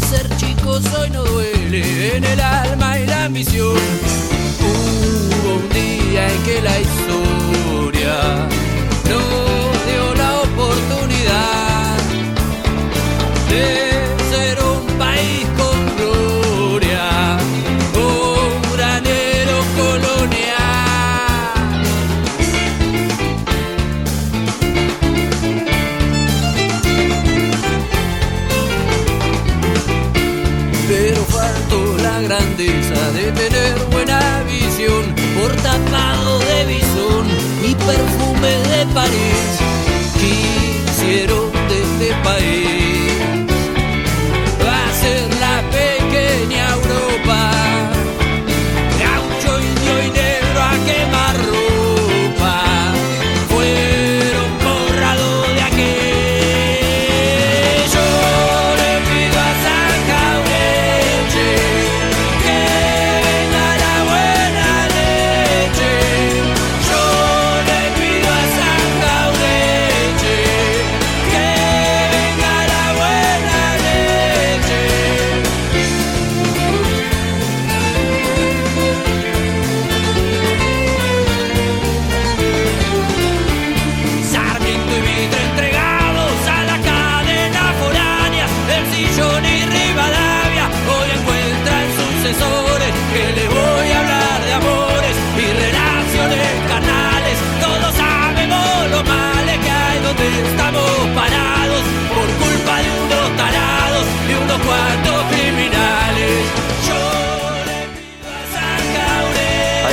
ser chico soy no duele en el alma y la ambición. Hubo un día en que la historia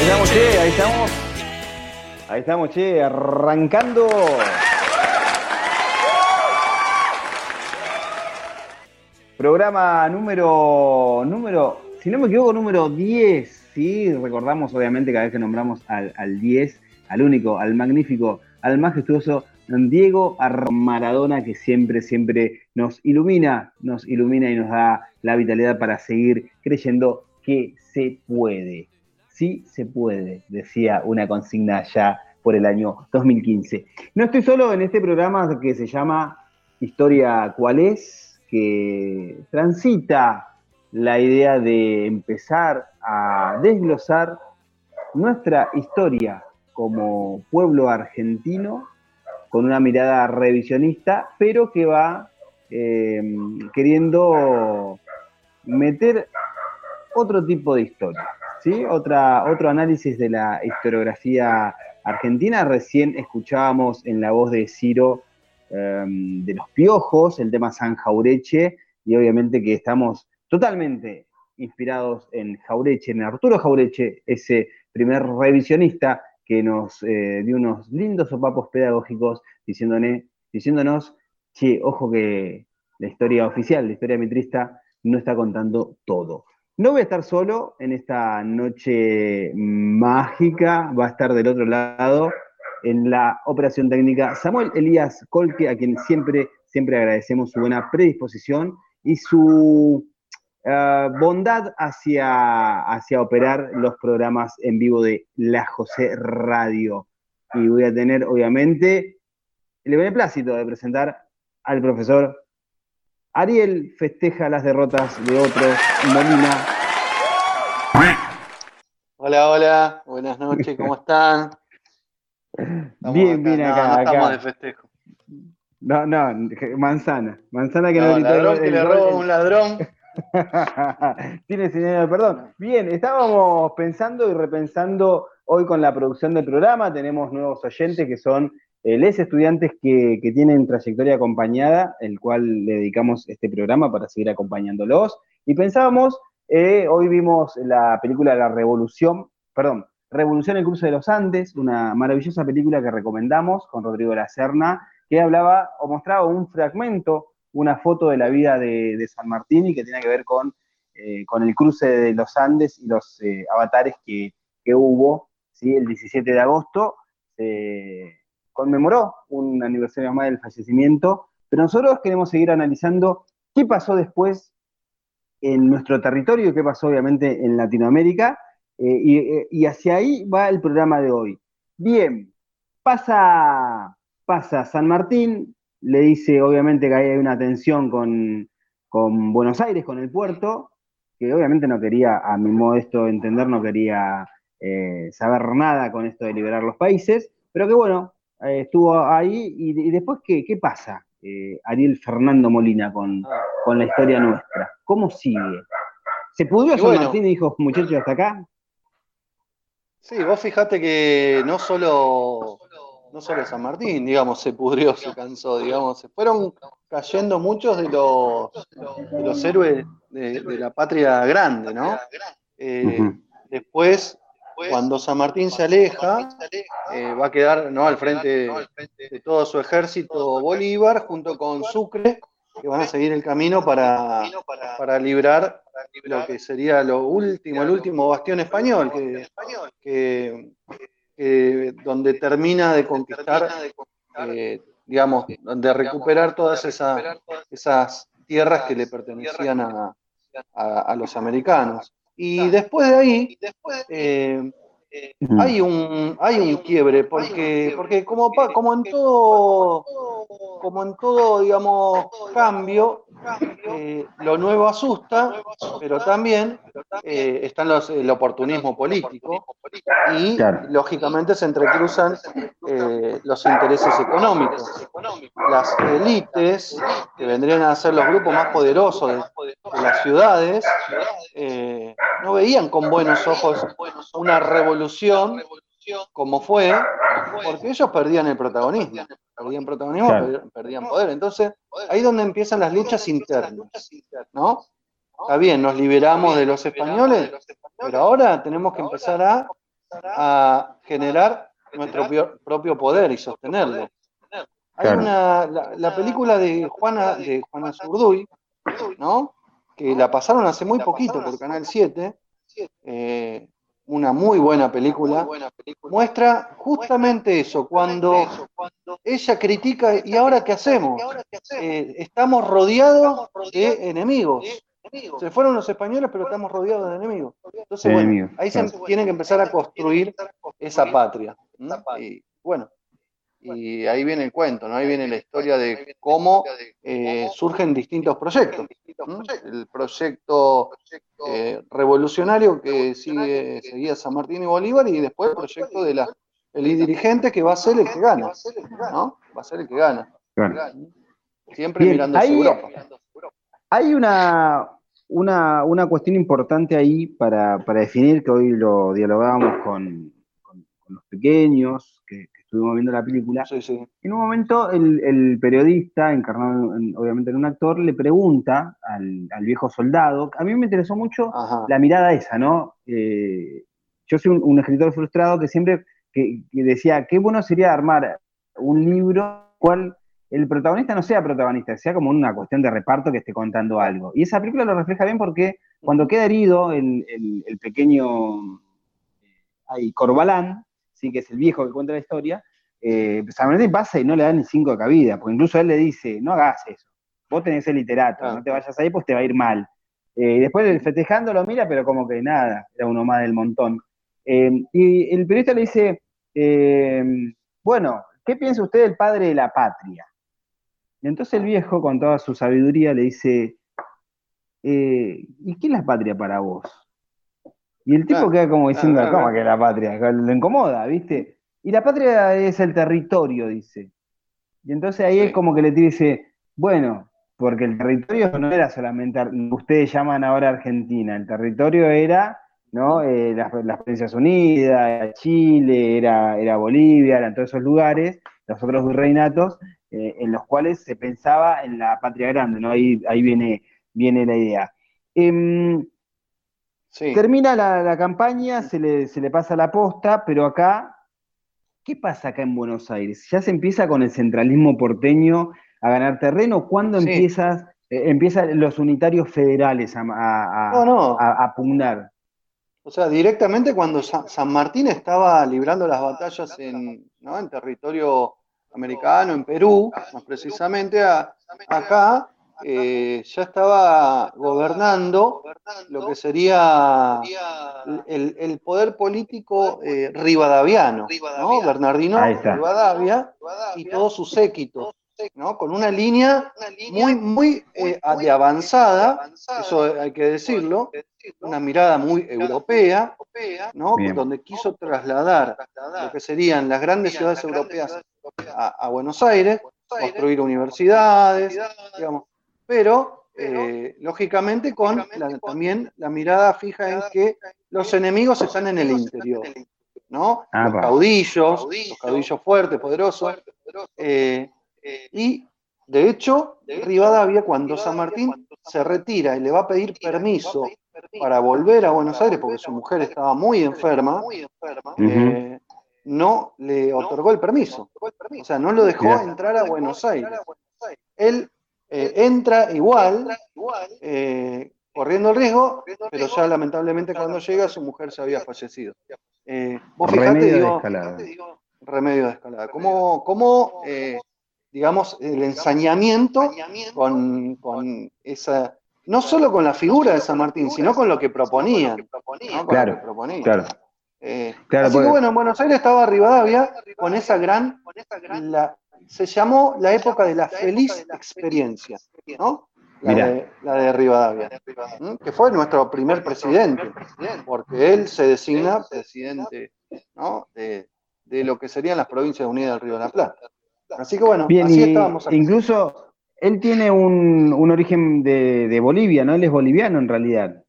estamos, che, ahí estamos. Ahí estamos, che, arrancando. Programa número, número, si no me equivoco, número 10. Sí, recordamos obviamente cada vez que nombramos al, al 10, al único, al magnífico, al majestuoso Diego Ar- Maradona que siempre, siempre nos ilumina, nos ilumina y nos da la vitalidad para seguir creyendo que se puede. Sí se puede, decía una consigna ya por el año 2015. No estoy solo en este programa que se llama Historia cuál es, que transita la idea de empezar a desglosar nuestra historia como pueblo argentino con una mirada revisionista, pero que va eh, queriendo meter otro tipo de historia, ¿sí? Otra, otro análisis de la historiografía argentina. Recién escuchábamos en la voz de Ciro eh, de los piojos, el tema San Jaureche, y obviamente que estamos totalmente inspirados en Jaureche, en Arturo Jaureche, ese primer revisionista que nos eh, dio unos lindos sopapos pedagógicos diciéndone- diciéndonos, che, ojo que la historia oficial, la historia mitrista, no está contando todo. No voy a estar solo en esta noche mágica, va a estar del otro lado en la operación técnica Samuel Elías Colque, a quien siempre, siempre agradecemos su buena predisposición y su eh, bondad hacia, hacia operar los programas en vivo de La José Radio. Y voy a tener, obviamente, el beneplácito de presentar al profesor Ariel festeja las derrotas de otros, Molina. Hola, hola, buenas noches, ¿cómo están? Estamos Bien, bien no, acá, no estamos de festejo. No, no, manzana. Manzana que no, No, gritó ladrón el- que le roba a un ladrón. Tiene señal de perdón. Bien, estábamos pensando y repensando hoy con la producción del programa. Tenemos nuevos oyentes que son les estudiantes que, que tienen trayectoria acompañada, el cual le dedicamos este programa para seguir acompañándolos. Y pensábamos, eh, hoy vimos la película La Revolución, perdón, Revolución en el Cruce de los Andes, una maravillosa película que recomendamos con Rodrigo La Serna, que hablaba o mostraba un fragmento, una foto de la vida de, San Martín y que tiene que ver con, eh, con el cruce de los Andes y los eh, avatares que, que hubo, ¿sí? el 17 de agosto conmemoró un aniversario más del fallecimiento, pero nosotros queremos seguir analizando qué pasó después en nuestro territorio, qué pasó obviamente en Latinoamérica, eh, y, eh, y hacia ahí va el programa de hoy. Bien, pasa, pasa San Martín, le dice obviamente que ahí hay una tensión con, con Buenos Aires, con el puerto, que obviamente no quería, a mi modesto entender, no quería eh, saber nada con esto de liberar los países, pero que bueno, eh, estuvo ahí y, después, ¿qué, qué pasa? Eh, Ariel Fernando Molina con, con, la historia nuestra. ¿Cómo sigue? ¿Se pudrió San Martín y dijo, muchachos, hasta acá? Sí, vos fijate que no solo, no solo San Martín, digamos, se pudrió, se cansó, digamos, se fueron cayendo muchos de los, de los héroes de, la patria grande, ¿no? Después cuando San Martín se aleja, eh, va a quedar ¿no? al frente de todo su ejército Bolívar, junto con Sucre, que van a seguir el camino para, para librar lo que sería lo último, el último bastión español, que, donde termina de conquistar, eh, digamos, de recuperar todas esas, esas tierras que le pertenecían a, a los americanos. Y después de ahí, eh, hay un, hay un quiebre, porque, porque como, como en todo, como en todo, digamos, cambio, eh, lo nuevo asusta, pero también eh, está los, el oportunismo político y lógicamente se entrecruzan eh, los intereses económicos. Las élites, que vendrían a ser los grupos más poderosos de, las ciudades, no veían con buenos ojos una revolución como fue, porque ellos perdían el protagonismo. Perdían protagonismo, perdían poder. Entonces, ahí es donde empiezan las luchas internas. ¿No? Está bien, nos liberamos de los españoles, pero ahora tenemos que empezar a, a generar nuestro propio poder y sostenerlo. Hay una, la, película de Juana, de Juana Zurduy, ¿no? que la pasaron hace muy poquito por Canal 7, eh, una muy buena película, muestra justamente eso, cuando ella critica, ¿y ahora qué hacemos? Eh, estamos rodeados de enemigos. Se fueron los españoles, pero estamos rodeados de enemigos. Entonces, bueno, ahí se tiene que empezar a construir esa patria. Y bueno, y ahí viene el cuento, ¿no? Ahí viene la historia de cómo eh, surgen distintos proyectos. El proyecto eh, revolucionario que sigue, seguía San Martín y Bolívar y después el proyecto de la, el dirigente que va a ser el que gana, ¿no? Va a ser el que gana. Siempre mirando hacia Europa. Hay una, una, una, cuestión importante ahí para, para, definir, que hoy lo dialogábamos con, con, los pequeños, que, estuvimos viendo la película, en un momento el, periodista, encarnado obviamente en un actor, le pregunta al, viejo soldado, a mí me interesó mucho la mirada esa, ¿no? Eh, yo soy un, escritor frustrado que siempre que, decía, qué bueno sería armar un libro cual el protagonista no sea protagonista, sea como una cuestión de reparto que esté contando algo. Y esa película lo refleja bien porque cuando queda herido el, el pequeño ahí, Corbalán, sí que es el viejo que cuenta la historia, eh, San Martín pasa y no le da ni cinco de cabida, porque incluso él le dice, no hagas eso, vos tenés el literato, no te vayas ahí, pues te va a ir mal. Eh, y después festejando lo mira, pero como que nada, era uno más del montón. Eh, y el periodista le dice, eh, bueno, ¿qué piensa usted del padre de la patria? Y entonces el viejo, con toda su sabiduría, le dice, ¿y qué es la patria para vos? Y el tipo queda como diciendo, ¿cómo que la patria? Le incomoda, ¿viste? Y la patria es el territorio, dice. Y entonces ahí es como que le dice, bueno, porque el territorio no era solamente, ustedes llaman ahora Argentina, el territorio era, ¿no? Eh, las, Provincias Unidas, era Chile, era, era Bolivia, eran todos esos lugares, los otros virreinatos, eh, en los cuales se pensaba en la patria grande, ¿no? Ahí, ahí viene, viene la idea. Em, Termina la, campaña, se le, se le, pasa la posta, pero acá, ¿qué pasa acá en Buenos Aires? ¿Ya se empieza con el centralismo porteño a ganar terreno? ¿Cuándo empiezas, eh, empiezan los unitarios federales a, a, pugnar? O sea, directamente cuando San Martín estaba librando las batallas en, en territorio americano, en Perú, más precisamente, acá eh, ya estaba gobernando lo que sería el, poder político eh, rivadaviano, ¿no? Bernardino Rivadavia y todo su séquito. ¿no? con una línea muy, muy eh, de avanzada, eso hay que decirlo, una mirada muy europea, ¿no? donde quiso trasladar lo que serían las grandes ciudades europeas a, Buenos Aires, construir universidades, digamos, pero eh, lógicamente con también la mirada fija en que los enemigos están en el interior. ¿no? Ah, los caudillos, los caudillos fuertes, poderosos. Eh, y de hecho, Rivadavia, cuando San Martín se retira y le va a pedir permiso para volver a Buenos Aires, porque su mujer estaba muy enferma, eh, no le otorgó el permiso. O sea, no lo dejó entrar a Buenos Aires. Él eh, entra igual, corriendo el riesgo, pero ya lamentablemente cuando llega su mujer se había fallecido. Eh, vos remedio de escalada. Remedio de escalada. ¿Cómo, eh, digamos, el ensañamiento con, esa, no solo con la figura de San Martín, sino con lo que proponían. Claro, claro. Eh, así que bueno, en Buenos Aires estaba Rivadavia con esa gran, se llamó la época de la feliz experiencia, ¿no? la, de, la de Rivadavia, que fue nuestro primer presidente, porque él se designa presidente de, lo que serían las provincias unidas del Río de la Plata. Así que bueno, así estábamos Incluso él tiene un, origen de, Bolivia, ¿no? Él es boliviano en realidad.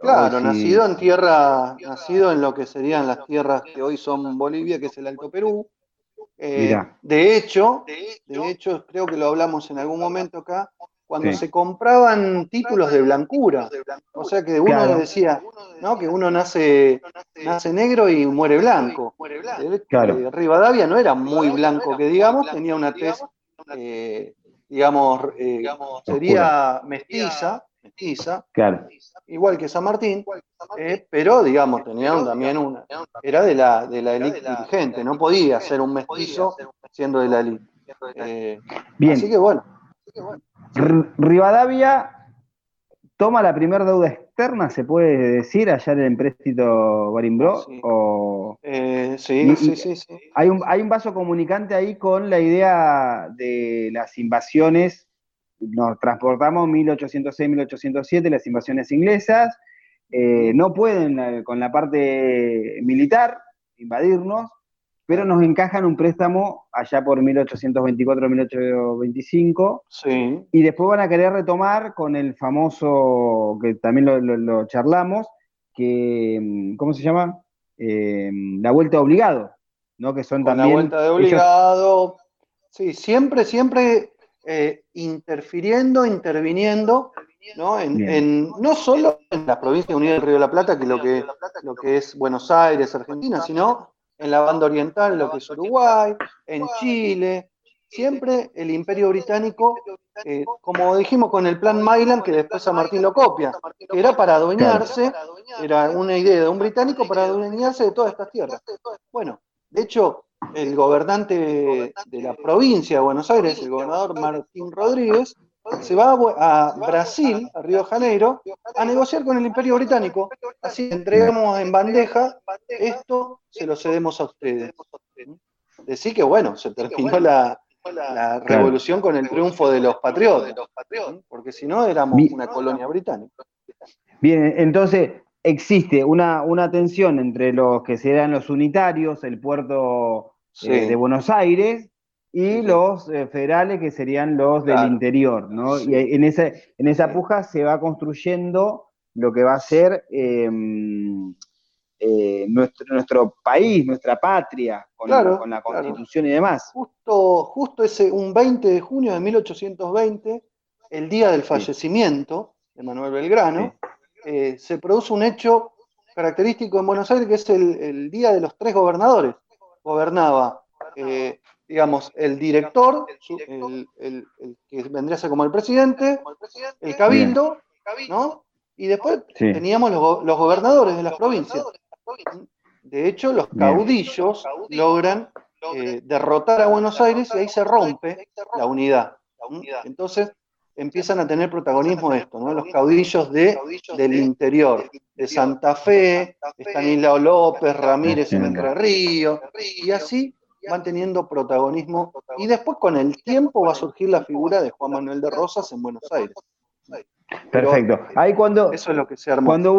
Claro, nacido en tierra, nacido en lo que serían las tierras que hoy son Bolivia, que es el Alto Perú. Eh, de hecho, de hecho, creo que lo hablamos en algún momento acá, cuando se compraban títulos de blancura. O sea que uno decía, ¿no? Que uno nace, nace negro y muere blanco. Claro. Rivadavia no era muy blanco, que digamos, tenía una tez, eh, digamos, eh, sería mestiza, mestiza, igual que San Martín, eh, pero digamos, tenía también una, era de la, de la élite dirigente, no podía ser un mestizo siendo de la élite. Bien. Así que bueno. Rivadavia toma la primera deuda externa, se puede decir, allá en el empréstito Barimbro. Sí. O... Eh, sí, sí, sí, Hay un, hay un vaso comunicante ahí con la idea de las invasiones. Nos transportamos 1806-1807, las invasiones inglesas. Eh, no pueden con la parte militar invadirnos, pero nos encajan un préstamo allá por 1824-1825. Sí. Y después van a querer retomar con el famoso, que también lo, charlamos, que, mm, ¿cómo se llama? Eh, la vuelta de obligado, ¿no? Que son también... La vuelta de obligado, sí, siempre, siempre eh, interfiriendo, interviniendo, ¿no? En, no solo en la provincia unida del Río de la Plata, que lo que, lo que es Buenos Aires, Argentina, sino en la banda oriental, lo que es Uruguay, en Chile, siempre el imperio británico, eh, como dijimos con el plan Mylan, que después San Martín lo copia, que era para adueñarse, era una idea de un británico para adueñarse de todas estas tierras. Bueno, de hecho, el gobernante de la provincia de Buenos Aires, el gobernador Martín Rodríguez, se va a Brasil, a Río de Janeiro, a negociar con el Imperio Británico. Así entregamos en bandeja, esto se lo cedemos a ustedes. Decir que bueno, se terminó la, revolución con el triunfo de los patriotas, porque si no éramos una colonia británica. Bien, entonces existe una, una tensión entre los que serán los unitarios, el puerto eh, de Buenos Aires, y los eh, federales que serían los del interior, ¿no? Y en, ese, en esa puja se va construyendo lo que va a ser em, eh, nuestro, nuestro país, nuestra patria, con, la constitución y demás. Justo, justo ese, un 20 de junio de 1820, el día del fallecimiento de Manuel Belgrano, se produce un hecho característico en Buenos Aires que es el, día de los tres gobernadores. Gobernaba digamos, el director, el, que vendría a ser como el presidente, el cabildo, ¿no? Y después teníamos los, gobernadores de las provincias. De hecho, los caudillos logran eh, derrotar a Buenos Aires y ahí se rompe la unidad. Entonces empiezan a tener protagonismo esto, ¿no? Los caudillos de, del interior, de Santa Fe, Estanislao López, Ramírez en Entre Ríos, y así van teniendo protagonismo y después con el tiempo va a surgir la figura de Juan Manuel de Rosas en Buenos Aires. Perfecto. Ahí cuando, eso es lo que se armó. Cuando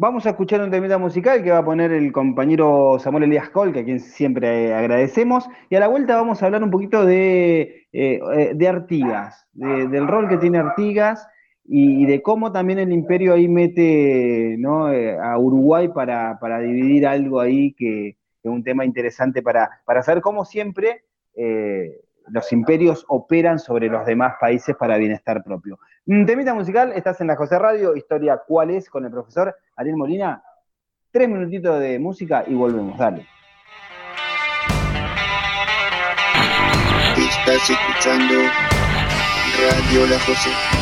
vamos a escuchar un temita musical que va a poner el compañero Samuel Elías Col, que a quien siempre agradecemos, y a la vuelta vamos a hablar un poquito de, eh, eh, Artigas, del rol que tiene Artigas y, de cómo también el imperio ahí mete eh, a Uruguay para, dividir algo ahí que es un tema interesante para, para saber cómo siempre los imperios operan sobre los demás países para bienestar propio. Temita musical, estás en la José Radio, historia cuál es con el profesor Ariel Molina. Tres minutitos de música y volvemos, dale. Estás escuchando Radio La José.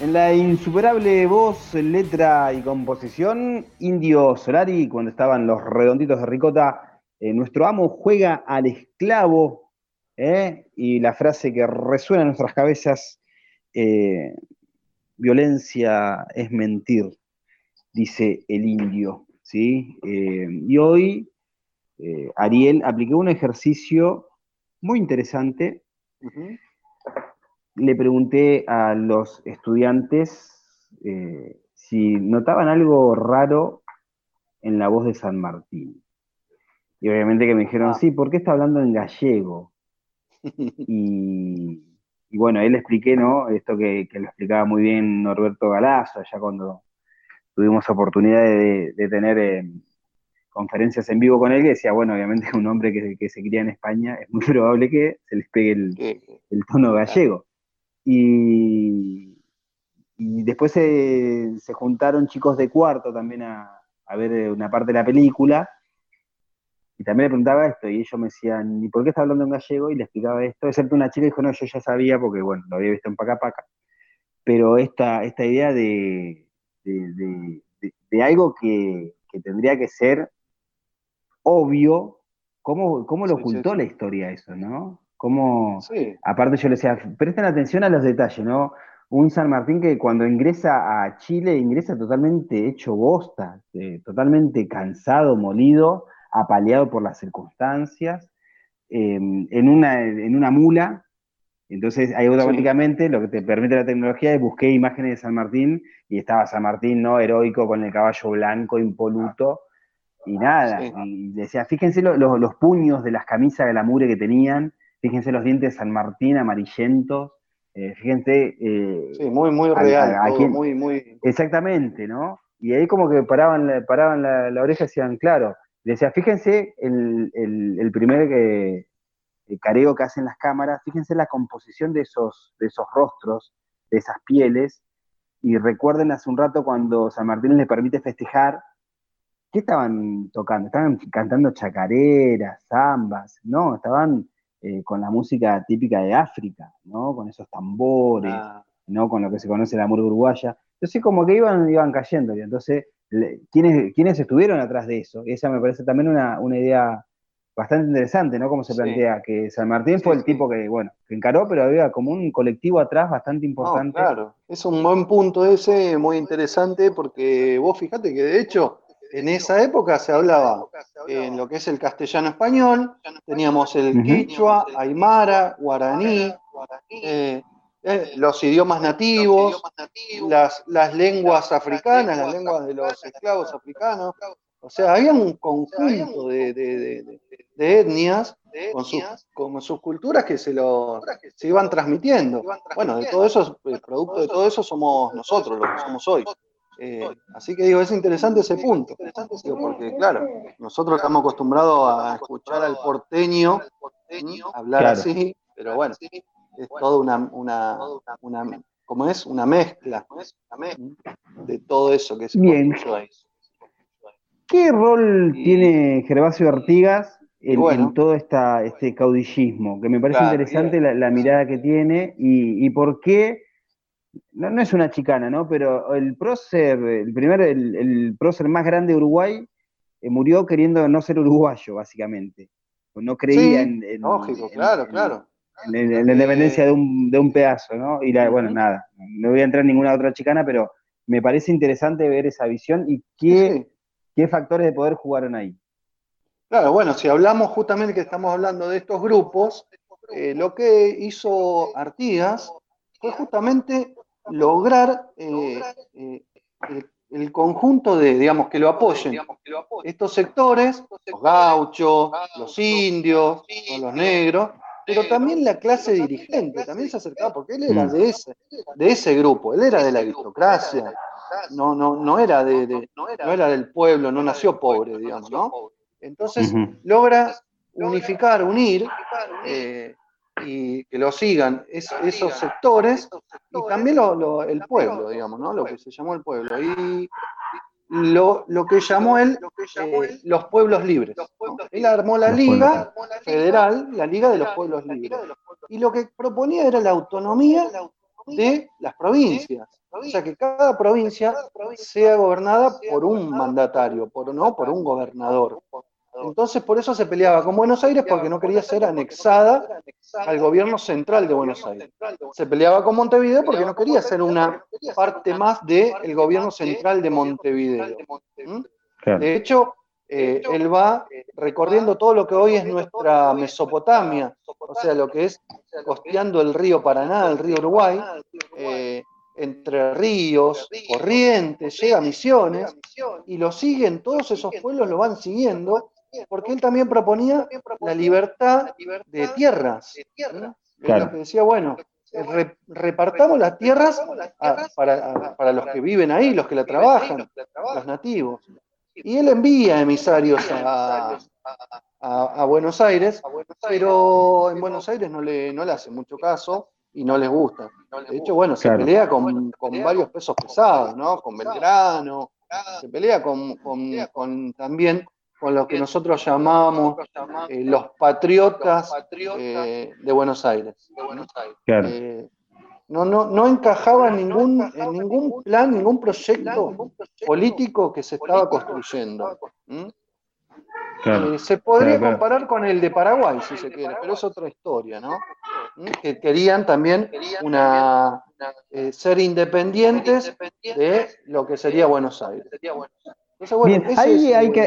En la insuperable voz, letra y composición, Indio Solari, cuando estaban los redonditos de ricota, eh, nuestro amo juega al esclavo, eh, y la frase que resuena en nuestras cabezas, eh, violencia es mentir, dice el indio. ¿sí? y hoy Ariel aplicó un ejercicio muy interesante le pregunté a los estudiantes eh, si notaban algo raro en la voz de San Martín. Y obviamente que me dijeron, ah. sí, ¿por qué está hablando en gallego? y, bueno, ahí le expliqué, ¿no? Esto que, lo explicaba muy bien Norberto Galazo, allá cuando tuvimos oportunidad de, tener eh, conferencias en vivo con él, que decía, bueno, obviamente un hombre que, se cría en España es muy probable que se les pegue el, el tono gallego. Y, y después se, se juntaron chicos de cuarto también a, a ver una parte de la película, y también le preguntaba esto, y ellos me decían, ¿y por qué está hablando en gallego? Y le explicaba esto, excepto una chica dijo, no, yo ya sabía, porque bueno, lo había visto en Paca Paca. Pero esta, esta idea de, de, de- de- de algo que, que tendría que ser obvio, ¿cómo, cómo lo ocultó la historia eso, no? ¿Cómo, Sí, Aparte yo le decía, presten atención a los detalles, ¿no? Un San Martín que cuando ingresa a Chile ingresa totalmente hecho bosta, eh, totalmente cansado, molido, apaleado por las circunstancias, eh, en, una, en una mula. Entonces ahí automáticamente lo que te permite la tecnología es busqué imágenes de San Martín y estaba San Martín, ¿no? Heroico con el caballo blanco, impoluto. Y nada, Sí. y decía, fíjense lo- lo- los puños de las camisas de la mure que tenían, fíjense los dientes de San Martín amarillentos, eh, fíjense, eh, sí, muy, muy real, a- a todo muy, muy. exactamente, ¿no? Y ahí como que paraban, la- paraban la, la oreja y decían, claro, decía, fíjense el, el- el primer eh, el careo que hacen las cámaras, fíjense la composición de esos, de esos rostros, de esas pieles, y recuerden hace un rato cuando San Martín les permite festejar, ¿qué estaban tocando? Estaban cantando chacareras, zambas, no, estaban eh, con la música típica de África, ¿no? Con esos tambores, Ah, ¿no? Con lo que se conoce la murga uruguaya. Entonces, como que iban, iban cayendo. Y entonces, ¿quiénes, ¿quiénes estuvieron atrás de eso? Esa me parece también una, una idea bastante interesante, ¿no? Como se Sí. plantea que San Martín Sí, fue el sí. tipo que, bueno, que encaró, pero había como un colectivo atrás bastante no, importante. claro, es un buen punto ese, muy interesante, porque vos fíjate que de hecho en esa época se hablaba en lo que es el castellano español, teníamos el quichua, aymara, guaraní, eh, eh, los idiomas nativos, las, las lenguas africanas, las lenguas de los esclavos africanos. O sea, había un conjunto de, de- de- de- de etnias con sus, con sus culturas que se, lo, se iban transmitiendo. Bueno, de todo eso, el producto de todo eso somos nosotros, lo que somos hoy. Eh, así que digo, es interesante ese punto, Digo, porque claro, nosotros estamos acostumbrados a escuchar al porteño hablar Claro. así, pero bueno, es toda una, una, una ¿cómo es? Una mezcla de todo eso que se Bien. ahí. ¿Qué rol Y- tiene Gervasio Artigas en, y bueno. en todo esta, este caudillismo? Que me parece Claro, interesante la, la mirada que tiene y, y por qué, no, no es una chicana, ¿no? Pero el prócer, el primer, el, el prócer más grande de Uruguay eh, murió queriendo no ser uruguayo, básicamente. No creía Sí, en, en- Lógico, en- claro, en- claro. la independencia de un, de un pedazo, ¿no? Y la, bueno, nada, no voy a entrar en ninguna otra chicana, pero me parece interesante ver esa visión y qué, Sí. qué factores de poder jugaron ahí. Claro, bueno, si hablamos justamente que estamos hablando de estos grupos, eh, lo que hizo Artigas fue justamente lograr eh, eh, el, el conjunto de, digamos, que lo apoyen. estos sectores, los gauchos, los indios, los negros, pero también la clase dirigente, también se acercaba, porque él era Mm. de ese, de ese grupo, él era de la aristocracia, no, no, no era de, de- no era del pueblo, no nació pobre, digamos, ¿no? Entonces logra unificar, unir. eh, y que lo sigan es- esos sectores y también lo- lo- el pueblo, digamos, ¿no? Lo que se llamó el pueblo. Y lo, lo que llamó él eh, los pueblos libres. ¿no? Él armó la liga federal, la liga de los pueblos libres. Y lo que proponía era la autonomía de las provincias. O sea, que cada provincia sea gobernada por un mandatario, por, no por un gobernador. Entonces, por eso se peleaba con Buenos Aires porque no quería ser anexada al gobierno central de Buenos Aires. Se peleaba con Montevideo porque no quería ser una parte más del gobierno central de Montevideo. ¿Mm? De hecho, eh, él va recorriendo todo lo que hoy es nuestra Mesopotamia, o sea, lo que es costeando el río Paraná, el río Uruguay, eh, entre ríos, corrientes, llega a Misiones, y lo siguen, todos esos pueblos lo van siguiendo, porque él también proponía la libertad de tierras. Claro. que decía, bueno, eh, re- repartamos las tierras a- para, a- para los que viven ahí, los que la trabajan, los nativos. Y él envía emisarios a, a- a Buenos Aires, pero en Buenos Aires no le, no le hace mucho caso, y no les gusta. De hecho, bueno, se pelea con, varios pesos pesados, ¿no? Con Belgrano, se pelea con, con también con lo que nosotros llamamos eh, los patriotas eh, de Buenos Aires. Eh, no, no, no encajaba en ningún, en ningún plan, ningún proyecto político que se estaba construyendo. se podría comparar con el de Paraguay, si se quiere, pero es otra historia, ¿no? Que querían también una, ser independientes de lo que sería Buenos Aires. Bien, ahí hay que,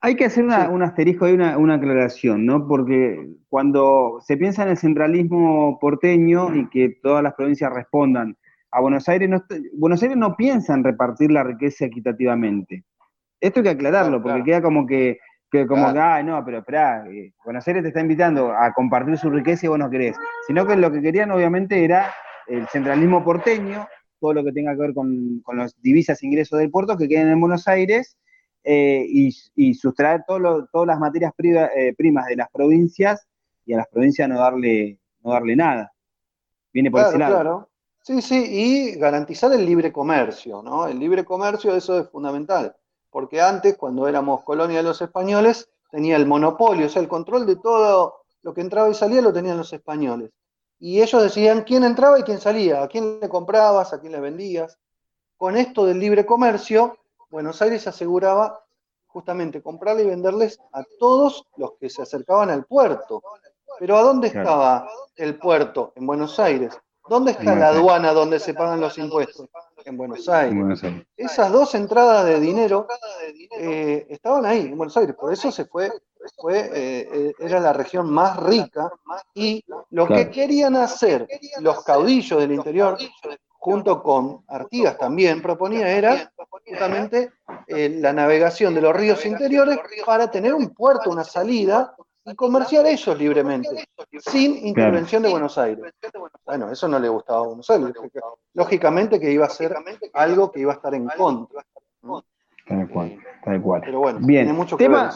hay, que hacer un asterisco y una, una, aclaración, ¿no? Porque cuando se piensa en el centralismo porteño y que todas las provincias respondan a Buenos Aires, no, Buenos Aires no piensa en repartir la riqueza equitativamente. Esto hay que aclararlo, porque queda como que, como que, ah, no, pero espera, eh, Buenos Aires te está invitando a compartir su riqueza y vos no querés. Sino que lo que querían obviamente era el centralismo porteño, todo lo que tenga que ver con, con las divisas e ingresos del puerto que queden en Buenos Aires eh, y, sustraer todas las materias eh, primas de las provincias y a las provincias no darle, no darle nada. Viene por ese lado. Claro. Sí, sí, y garantizar el libre comercio, ¿no? El libre comercio, eso es fundamental, porque antes, cuando éramos colonia de los españoles, tenía el monopolio, o sea, el control de todo lo que entraba y salía lo tenían los españoles y ellos decían quién entraba y quién salía, a quién le comprabas, a quién le vendías. Con esto del libre comercio, Buenos Aires aseguraba justamente comprarle y venderles a todos los que se acercaban al puerto. Pero ¿a dónde estaba el puerto? En Buenos Aires. ¿Dónde está la aduana donde se pagan los impuestos? En Buenos Aires. Esas dos entradas de dinero eh, estaban ahí, en Buenos Aires. Por eso se fue fue, eh, era la región más rica y lo que querían hacer los caudillos del interior, junto con Artigas también proponía, era justamente eh, la navegación de los ríos interiores para tener un puerto, una salida y comerciar ellos libremente, sin intervención de Buenos Aires. Bueno, eso no le gustaba a Buenos Aires. Lógicamente que iba a ser algo que iba a estar en contra. Tal cual, tal cual. Pero bueno, Bien. tiene mucho que ver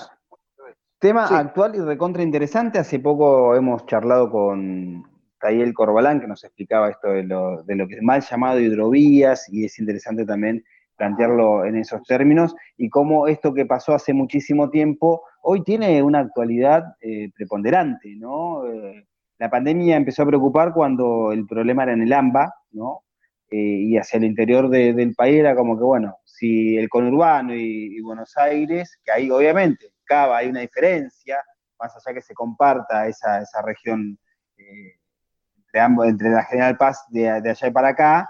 Tema actual y recontra interesante. Hace poco hemos charlado con Tayel Corbalán, que nos explicaba esto de lo, de lo que es mal llamado hidrovías, y es interesante también plantearlo en esos términos, y cómo esto que pasó hace muchísimo tiempo hoy tiene una actualidad eh, preponderante, ¿no? Eh, la pandemia empezó a preocupar cuando el problema era en el AMBA, ¿no? Eh, y hacia el interior del país era como que, bueno, si el conurbano y Buenos Aires, que ahí obviamente Cava hay una diferencia, más allá que se comparta esa, esa región eh, entre, ambos, entre la General Paz de, allá y para acá,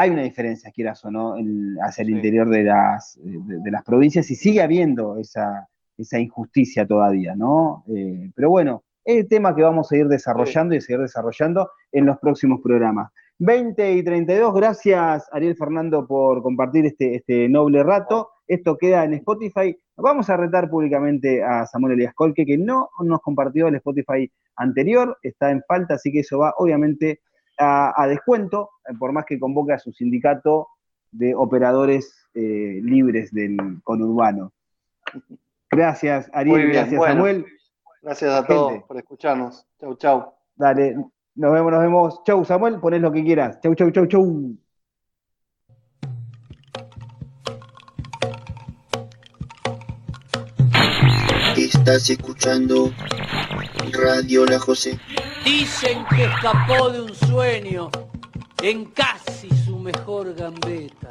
hay una diferencia, quieras o no, hacia el interior de las, de, las provincias y sigue habiendo esa, esa injusticia todavía, ¿no? Eh, pero bueno, es el tema que vamos a ir desarrollando y seguir desarrollando en los próximos programas. 20 y 32, gracias Ariel Fernando por compartir este, este noble rato. Esto queda en Spotify. Vamos a retar públicamente a Samuel Elias Colque, que no nos compartió el Spotify anterior, está en falta, así que eso va obviamente a, descuento, eh, por más que convoque a su sindicato de operadores eh, libres del conurbano. Gracias, Ariel, gracias, Samuel. Gracias a todos por escucharnos. Chau, chau. Dale, nos vemos, nos vemos. Chau, Samuel, pones lo que quieras. Chau, chau, chau, chau. Estás escuchando Radio La José. Dicen que escapó de un sueño en casi su mejor gambeta.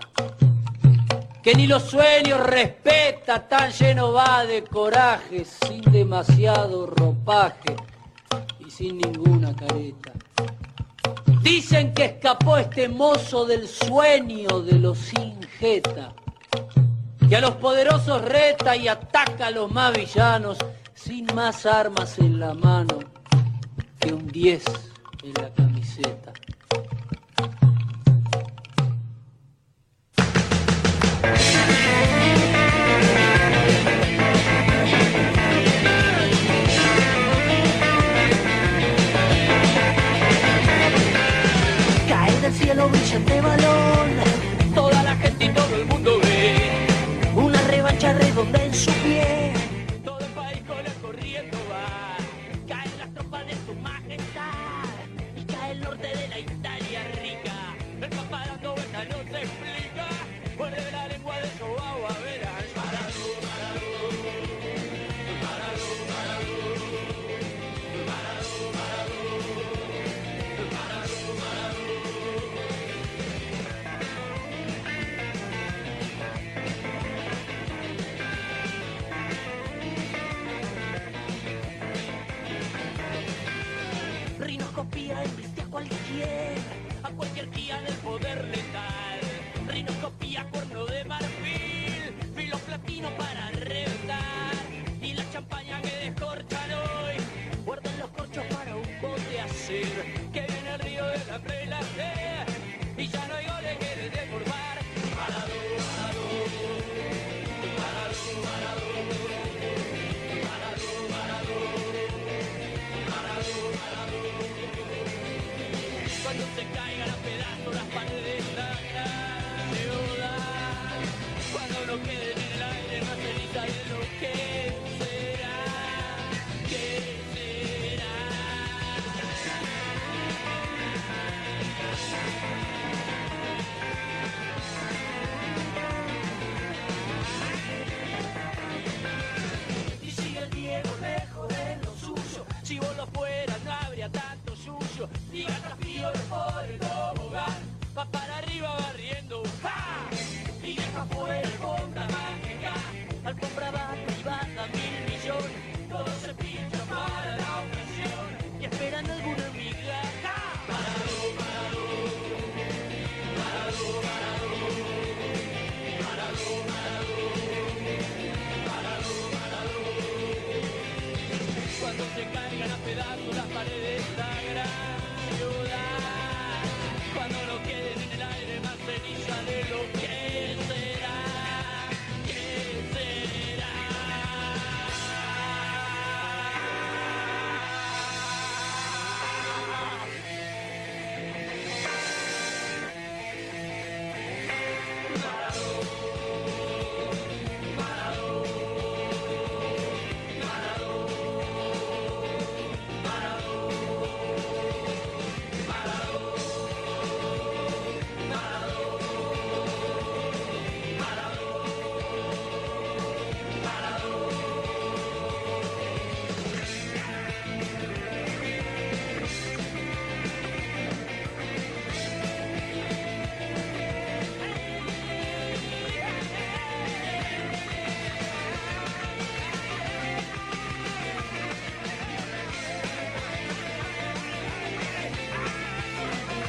Que ni los sueños respeta, tan lleno va de coraje, sin demasiado ropaje y sin ninguna careta. Dicen que escapó este mozo del sueño de los sin jeta que a los poderosos reta y ataca a los más villanos sin más armas en la mano que un 10 en la camiseta. día a cualquier, a cualquier guía del poder letal. Rinocopía, cuerno de marfil, filo platino para reventar. Y la champaña que descorchan hoy, guardan los corchos para un bote hacer que viene el río de la prelación.